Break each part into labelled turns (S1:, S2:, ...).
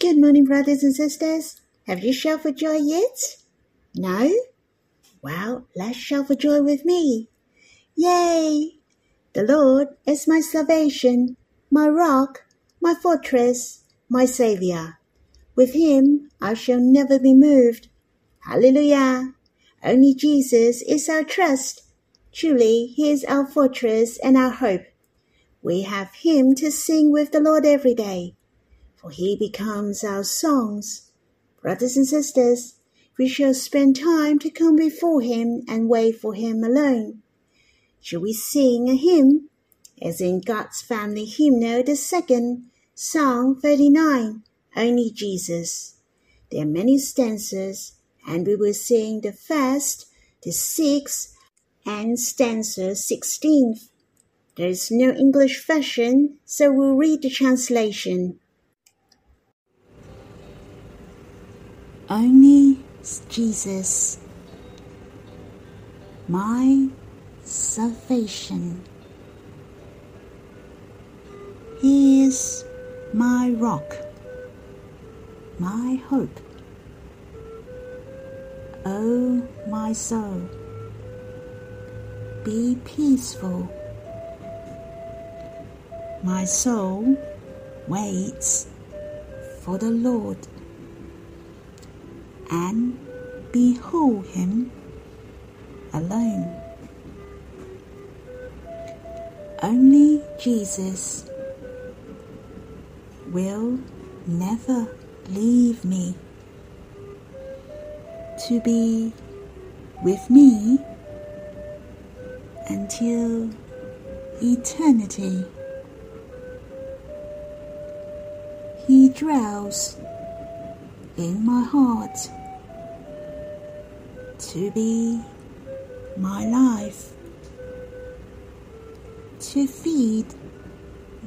S1: Good morning, brothers and sisters. Have you shouted for joy yet? No? Well, let's shout for joy with me. Yay! The Lord is my salvation, my rock, my fortress, my Saviour. With him I shall never be moved. Hallelujah! Only Jesus is our trust. Truly, he is our fortress and our hope. We have him to sing with the Lord every day, for he becomes our songs. Brothers and sisters, we shall spend time to come before him and wait for him alone. Shall we sing a hymn? As in God's Family Hymnal, the second, Psalm 39, Only Jesus. There are many stanzas, and we will sing the first, the sixth, and stanza 16th. There is no English version, so we'll read the translation.
S2: Only Jesus, my salvation. He is my rock, my hope. Oh, my soul, be peaceful. My soul waits for the Lord and behold him alone. Only Jesus will never leave me to be with me until eternity. He dwells in my heart to be my life, to feed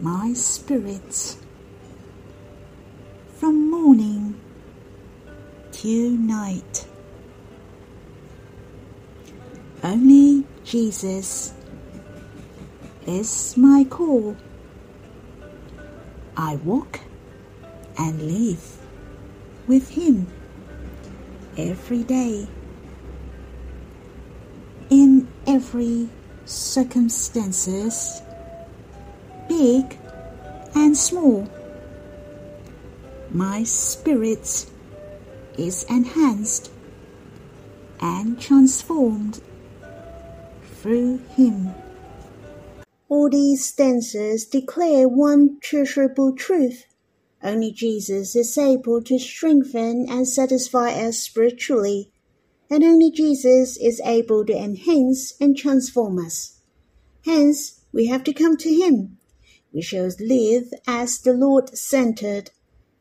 S2: my spirits from morning to night. Only Jesus is my call. I walk and live with Him every day every circumstances, big and small. My spirit is enhanced and transformed through Him.
S1: All these stanzas declare one treasurable truth. Only Jesus is able to strengthen and satisfy us spiritually and only Jesus is able to enhance and transform us. Hence, we have to come to Him. We shall live as the Lord centered,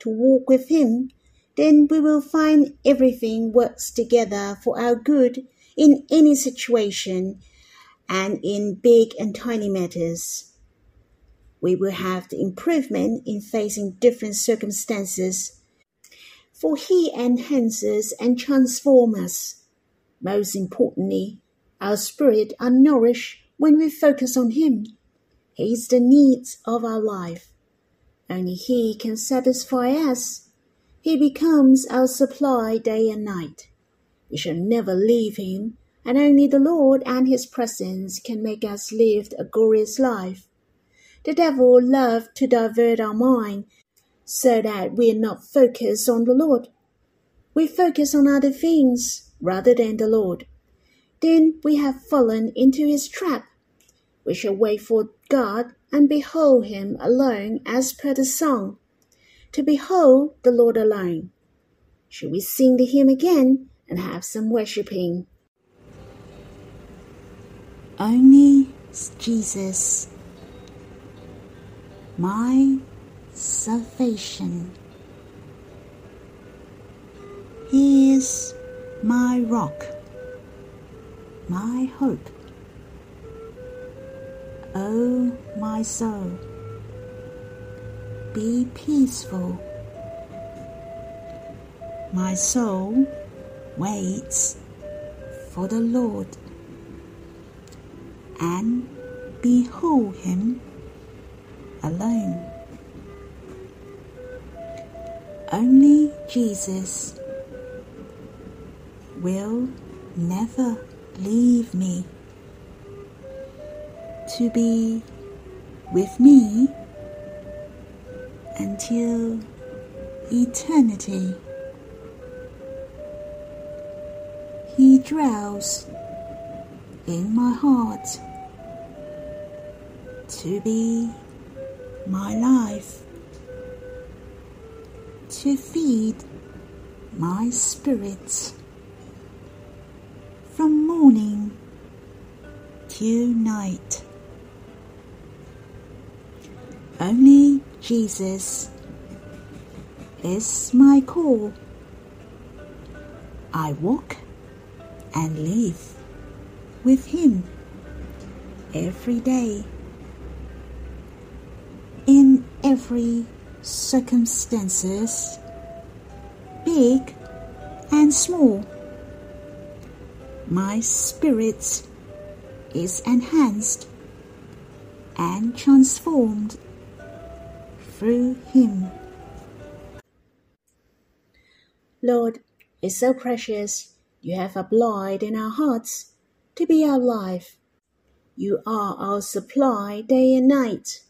S1: to walk with Him, then we will find everything works together for our good in any situation and in big and tiny matters. We will have the improvement in facing different circumstances, for He enhances and transforms us most importantly, our spirit are nourished when we focus on Him. He is the needs of our life. Only He can satisfy us. He becomes our supply day and night. We shall never leave Him, and only the Lord and His presence can make us live a glorious life. The devil loves to divert our mind so that we are not focused on the Lord. We focus on other things rather than the Lord. Then we have fallen into his trap. We shall wait for God and behold him alone as per the song. To behold the Lord alone. Shall we sing the hymn again and have some worshipping?
S2: Only Jesus, my salvation. He is my rock, my hope. Oh, my soul, be peaceful. My soul waits for the Lord and behold him alone. Only Jesus will never leave me to be with me until eternity. He dwells in my heart to be my life, to feed my spirits night. Only Jesus is my call. I walk and live with Him every day in every circumstances, big and small. My spirit is enhanced and transformed through Him.
S1: Lord, it's so precious you have applied in our hearts to be our life. You are our supply day and night.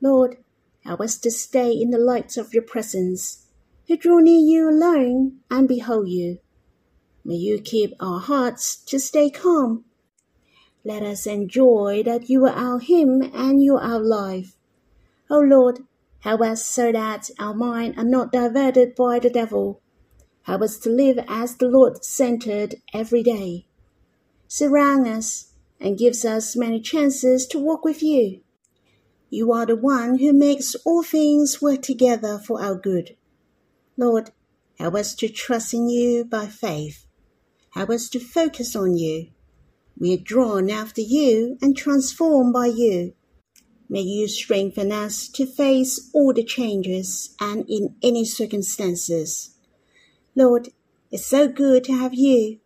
S1: Lord, help us to stay in the light of your presence, to draw near you alone and behold you. May you keep our hearts to stay calm. Let us enjoy that you are our hymn and you are our life. O Lord, help us so that our mind are not diverted by the devil. Help us to live as the Lord centered every day. Surround us and gives us many chances to walk with you. You are the one who makes all things work together for our good. Lord, help us to trust in you by faith. Help us to focus on you. We are drawn after you and transformed by you. May you strengthen us to face all the changes and in any circumstances. Lord, it's so good to have you.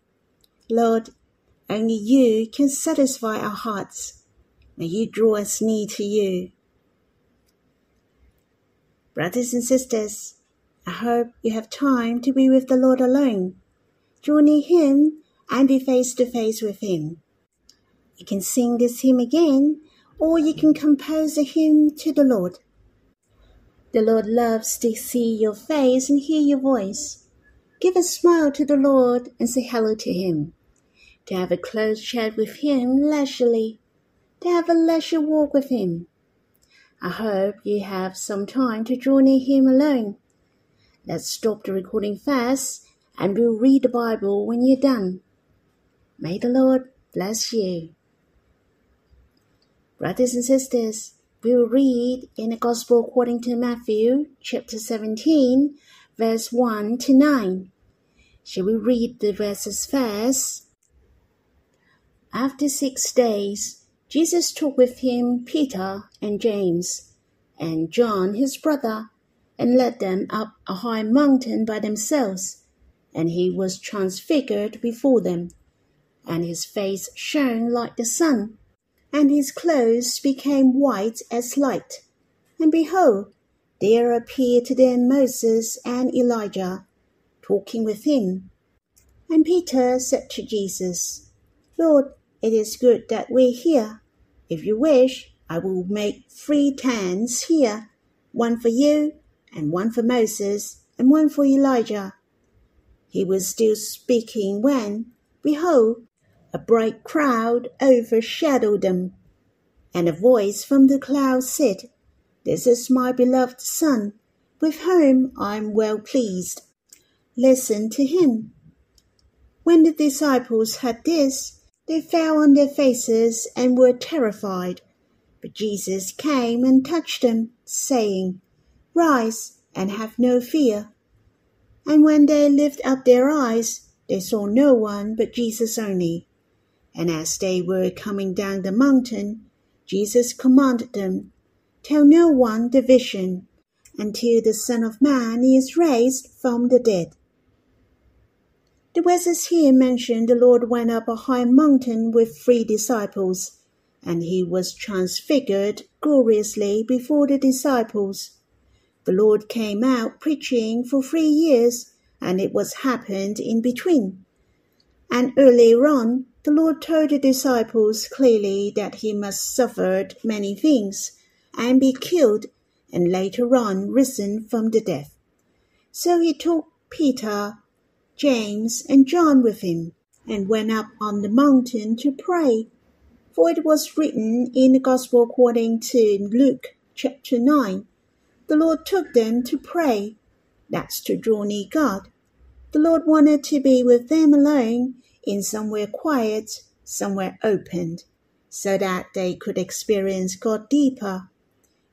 S1: Lord, only you can satisfy our hearts. May you draw us near to you. Brothers and sisters, I hope you have time to be with the Lord alone. Draw near Him and be face to face with Him. You can sing this hymn again, or you can compose a hymn to the Lord. The Lord loves to see your face and hear your voice. Give a smile to the Lord and say hello to Him. To have a close chat with Him leisurely. To have a leisure walk with Him. I hope you have some time to draw near Him alone. Let's stop the recording fast and we'll read the Bible when you're done. May the Lord bless you. Brothers and sisters, we will read in the Gospel according to Matthew, chapter 17, verse 1 to 9. Shall we read the verses first? After six days, Jesus took with him Peter and James and John his brother and led them up a high mountain by themselves, and he was transfigured before them, and his face shone like the sun, and his clothes became white as light. And behold, there appeared to them Moses and Elijah, talking with him. And Peter said to Jesus, Lord, it is good that we're here. If you wish, I will make three tents here, one for you, and one for Moses, and one for Elijah. He was still speaking when, behold, a bright cloud overshadowed them, and a voice from the cloud said, this is my beloved Son, with whom I am well pleased. Listen to him. When the disciples heard this, they fell on their faces and were terrified. But Jesus came and touched them, saying, Rise and have no fear. And when they lifted up their eyes, they saw no one but Jesus only. And as they were coming down the mountain, Jesus commanded them, Tell no one the vision until the Son of Man is raised from the dead. The verses here mention the Lord went up a high mountain with three disciples, and he was transfigured gloriously before the disciples. The Lord came out preaching for three years, and it was happened in between. And earlier on, the Lord told the disciples clearly that he must suffer many things and be killed, and later on risen from the dead. So he took Peter, James, and John with him, and went up on the mountain to pray. For it was written in the Gospel according to Luke chapter 9 the Lord took them to pray. That's to draw near God. The Lord wanted to be with them alone in somewhere quiet, somewhere opened, so that they could experience God deeper.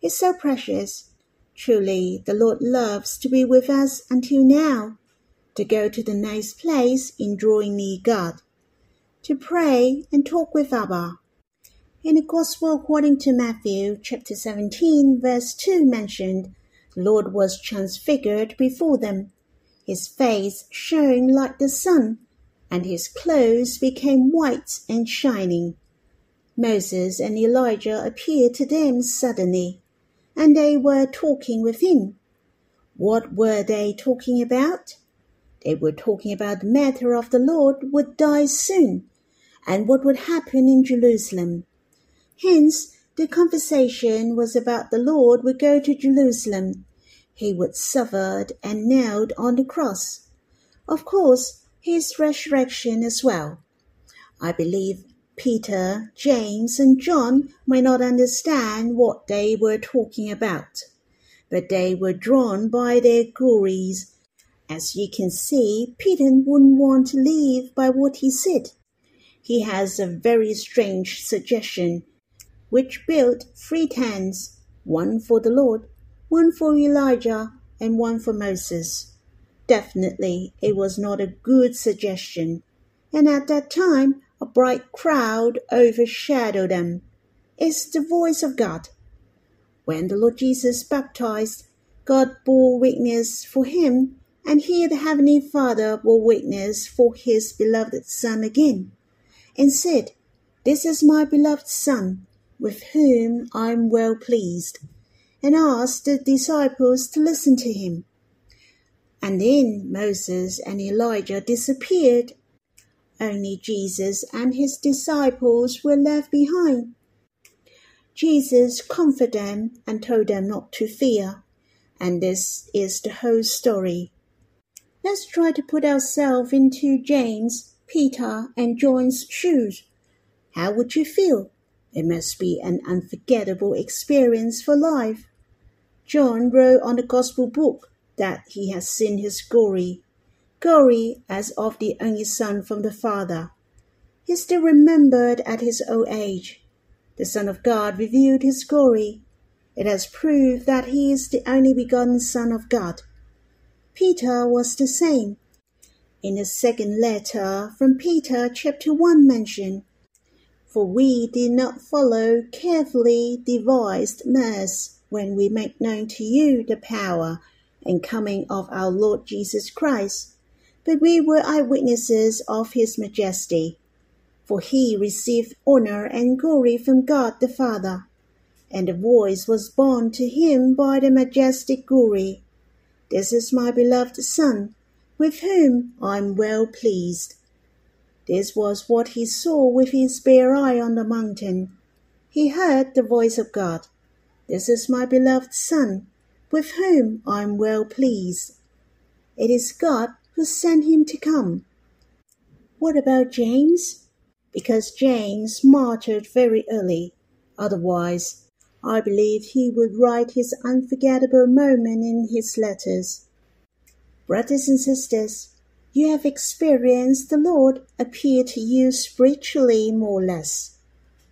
S1: It's so precious. Truly, the Lord loves to be with us until now, to go to the next place in drawing near God, to pray and talk with Abba. In the Gospel according to Matthew chapter 17 verse 2 mentioned, the Lord was transfigured before them. His face shone like the sun, and his clothes became white and shining. Moses and Elijah appeared to them suddenly, and they were talking with him. What were they talking about? They were talking about the matter of the Lord would die soon, and what would happen in Jerusalem. Hence, the conversation was about the Lord would go to Jerusalem. He would suffer and nailed on the cross. Of course, his resurrection as well. I believe Peter, James, and John might not understand what they were talking about, but they were drawn by their glories. As you can see, Peter wouldn't want to leave by what he said. He has a very strange suggestion which built three tents, one for the Lord, one for Elijah, and one for Moses. Definitely, it was not a good suggestion, and at that time a bright crowd overshadowed them. It's the voice of God. When the Lord Jesus baptized, God bore witness for him, and he, the Heavenly Father, bore witness for his beloved Son again, and said, This is my beloved Son, with whom I am well pleased, and asked the disciples to listen to him. And then Moses and Elijah disappeared. Only Jesus and his disciples were left behind. Jesus comforted them and told them not to fear. And this is the whole story. Let's try to put ourselves into James, Peter, and John's shoes. How would you feel? It must be an unforgettable experience for life. John wrote on the Gospel book that he has seen his glory, glory as of the only Son from the Father. He is still remembered at his old age. The Son of God revealed his glory. It has proved that he is the only begotten Son of God. Peter was the same. In the second letter from Peter, chapter 1 mentioned, for we did not follow carefully devised myths when we make known to you the power and coming of our Lord Jesus Christ, but we were eyewitnesses of his majesty. For he received honor and glory from God the Father, and a voice was borne to him by the majestic glory. This is my beloved Son, with whom I am well pleased. This was what he saw with his bare eye on the mountain. He heard the voice of God. This is my beloved Son, with whom I am well pleased. It is God who sent him to come. What about James? Because James martyred very early. Otherwise, I believe he would write his unforgettable moment in his letters. Brothers and sisters, you have experienced the Lord appear to you spiritually more or less.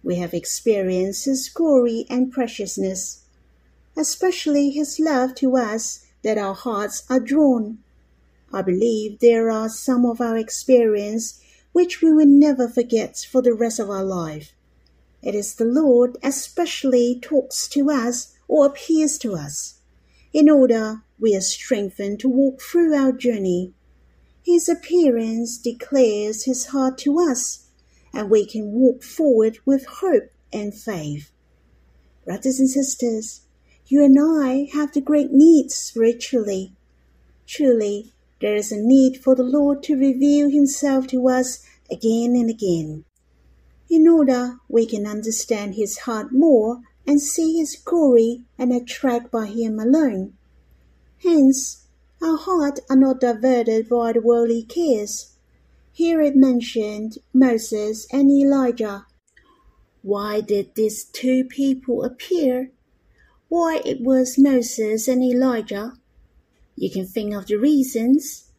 S1: We have experienced His glory and preciousness, especially His love to us that our hearts are drawn. I believe there are some of our experience which we will never forget for the rest of our life. It is the Lord especially talks to us or appears to us, in order we are strengthened to walk through our journey his appearance declares his heart to us, and we can walk forward with hope and faith. Brothers and sisters, You and I have the great needs spiritually. Truly, there is a need for the Lord to reveal Himself to us again and again. In order we can understand His heart more and see His glory and attract by Him alone. Hence, our hearts are not diverted by the worldly cares. Here it mentioned Moses and Elijah. Why did these two people appear? Why it was Moses and Elijah? You can think of the reasons.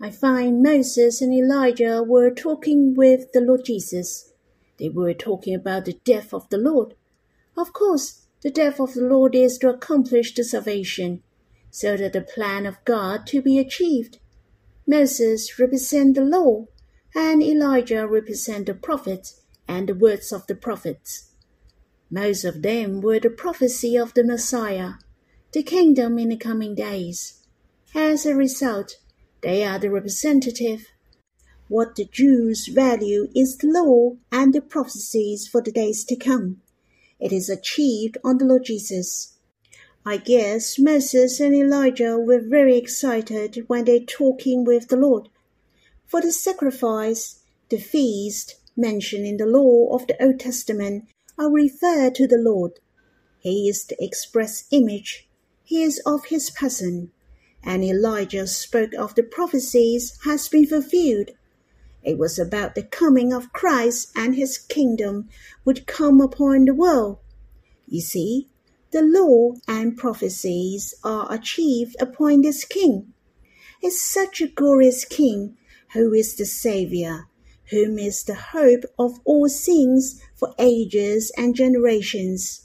S1: I find Moses and Elijah were talking with the Lord Jesus. They were talking about the death of the Lord. Of course, the death of the Lord is to accomplish the salvation, so that the plan of God to be achieved. Moses represent the law, and Elijah represent the prophets and the words of the prophets. Most of them were the prophecy of the Messiah, the kingdom in the coming days. As a result, they are the representative. What the Jews value is the law and the prophecies for the days to come. It is achieved on the Lord Jesus. I guess Moses and Elijah were very excited when they talking with the Lord. For the sacrifice, the feast mentioned in the law of the Old Testament are referred to the Lord. He is the express image. He is of his person and Elijah spoke of the prophecies has been fulfilled. It was about the coming of Christ and his kingdom would come upon the world. You see, the law and prophecies are achieved upon this king. Is such a glorious king who is the Saviour, whom is the hope of all things for ages and generations.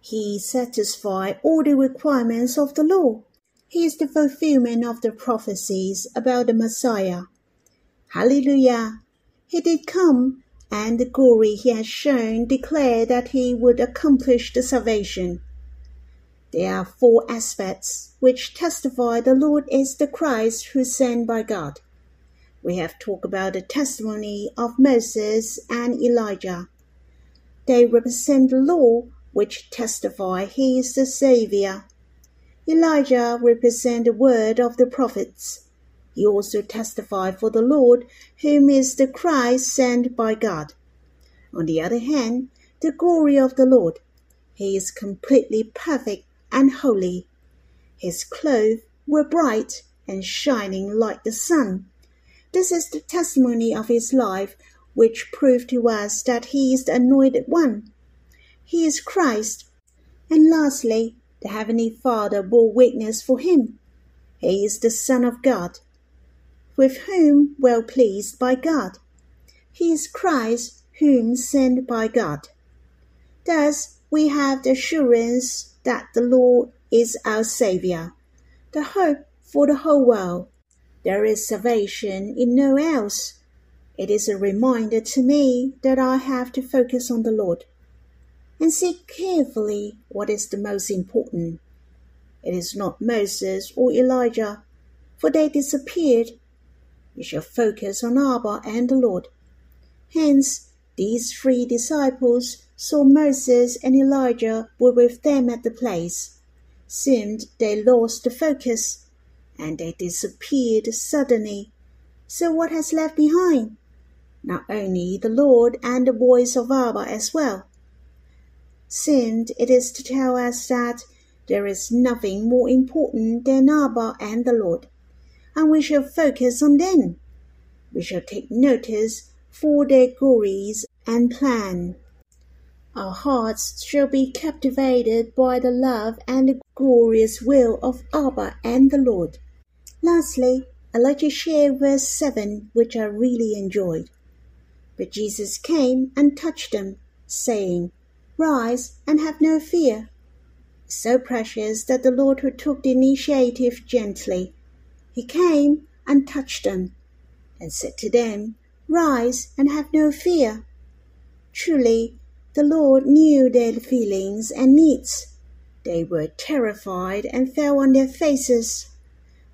S1: He satisfied all the requirements of the law. He is the fulfillment of the prophecies about the Messiah. Hallelujah! He did come, and the glory he has shown declare that he would accomplish the salvation. There are four aspects which testify the Lord is the Christ who sent by God. We have talked about the testimony of Moses and Elijah. They represent the law which testify he is the Savior. Elijah represents the word of the prophets. He also testified for the Lord, whom is the Christ sent by God. On the other hand, the glory of the Lord. He is completely perfect and holy. His clothes were bright and shining like the sun. This is the testimony of his life, which proved to us that he is the anointed one. He is Christ. And lastly, the Heavenly Father bore witness for him. He is the Son of God, with whom well pleased by God. He is Christ, whom sent by God. Thus, we have the assurance that the Lord is our Saviour, the hope for the whole world. There is salvation in no else. It is a reminder to me that I have to focus on the Lord and see carefully what is the most important. It is not Moses or Elijah, for they disappeared. We shall focus on Abba and the Lord. Hence, these three disciples saw Moses and Elijah were with them at the place. Seemed they lost the focus, and they disappeared suddenly. So what has left behind? Not only the Lord and the voice of Abba as well seemed it is to tell us that there is nothing more important than Abba and the Lord, and we shall focus on them. We shall take notice for their glories and plan. Our hearts shall be captivated by the love and the glorious will of Abba and the Lord. Lastly, I'd like to share verse 7, which I really enjoyed. But Jesus came and touched them, saying, Rise and have no fear. So precious that the Lord who took the initiative gently, he came and touched them and said to them, Rise and have no fear. Truly, the Lord knew their feelings and needs. They were terrified and fell on their faces.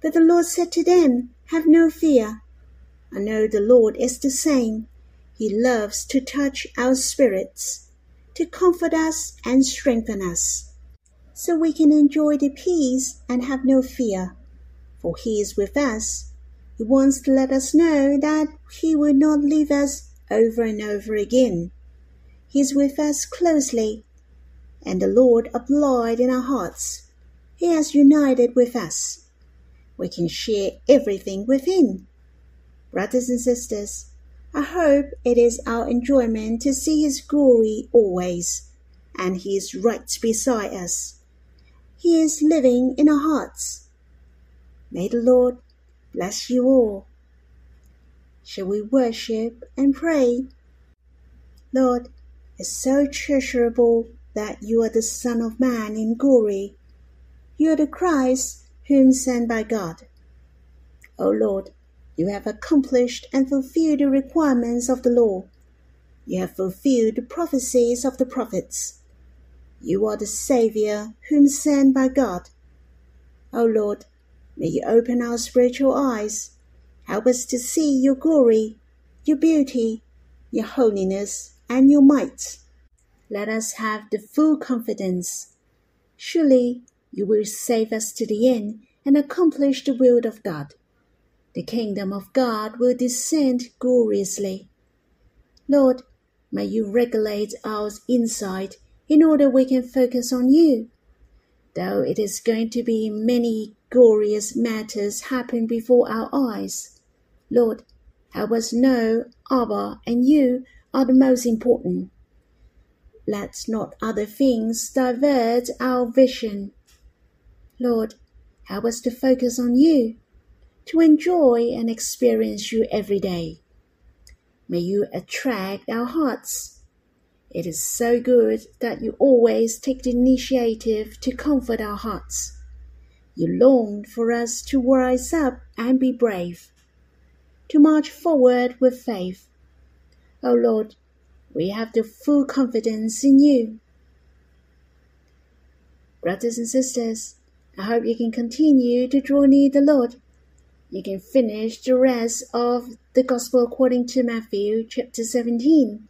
S1: But the Lord said to them, Have no fear. I know the Lord is the same. He loves to touch our spirits to comfort us and strengthen us. so we can enjoy the peace and have no fear. For He is with us. He wants to let us know that He will not leave us over and over again. He is with us closely, and the Lord abide in our hearts. He has united with us. We can share everything with Him. Brothers and sisters, I hope it is our enjoyment to see His glory always, and He is right beside us. He is living in our hearts. May the Lord bless you all. Shall we worship and pray? Lord, it's so treasurable that you are the Son of Man in glory. You are the Christ whom sent by God. O Lord, you have accomplished and fulfilled the requirements of the law. You have fulfilled the prophecies of the prophets. You are the Saviour whom sent by God. O Lord, may you open our spiritual eyes. Help us to see your glory, your beauty, your holiness, and your might. Let us have the full confidence. Surely you will save us to the end and accomplish the will of God the kingdom of God will descend gloriously. Lord, may you regulate our insight in order we can focus on you. Though it is going to be many glorious matters happen before our eyes. Lord, help us know Abba and you are the most important. Let not other things divert our vision. Lord, help us to focus on you to enjoy and experience you every day. May you attract our hearts. It is so good that you always take the initiative to comfort our hearts. You long for us to rise up and be brave, to march forward with faith. O oh Lord, we have the full confidence in you. Brothers and sisters, I hope you can continue to draw near the Lord you can finish the rest of the Gospel according to Matthew chapter 17.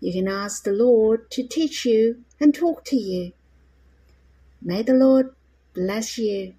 S1: You can ask the Lord to teach you and talk to you. May the Lord bless you.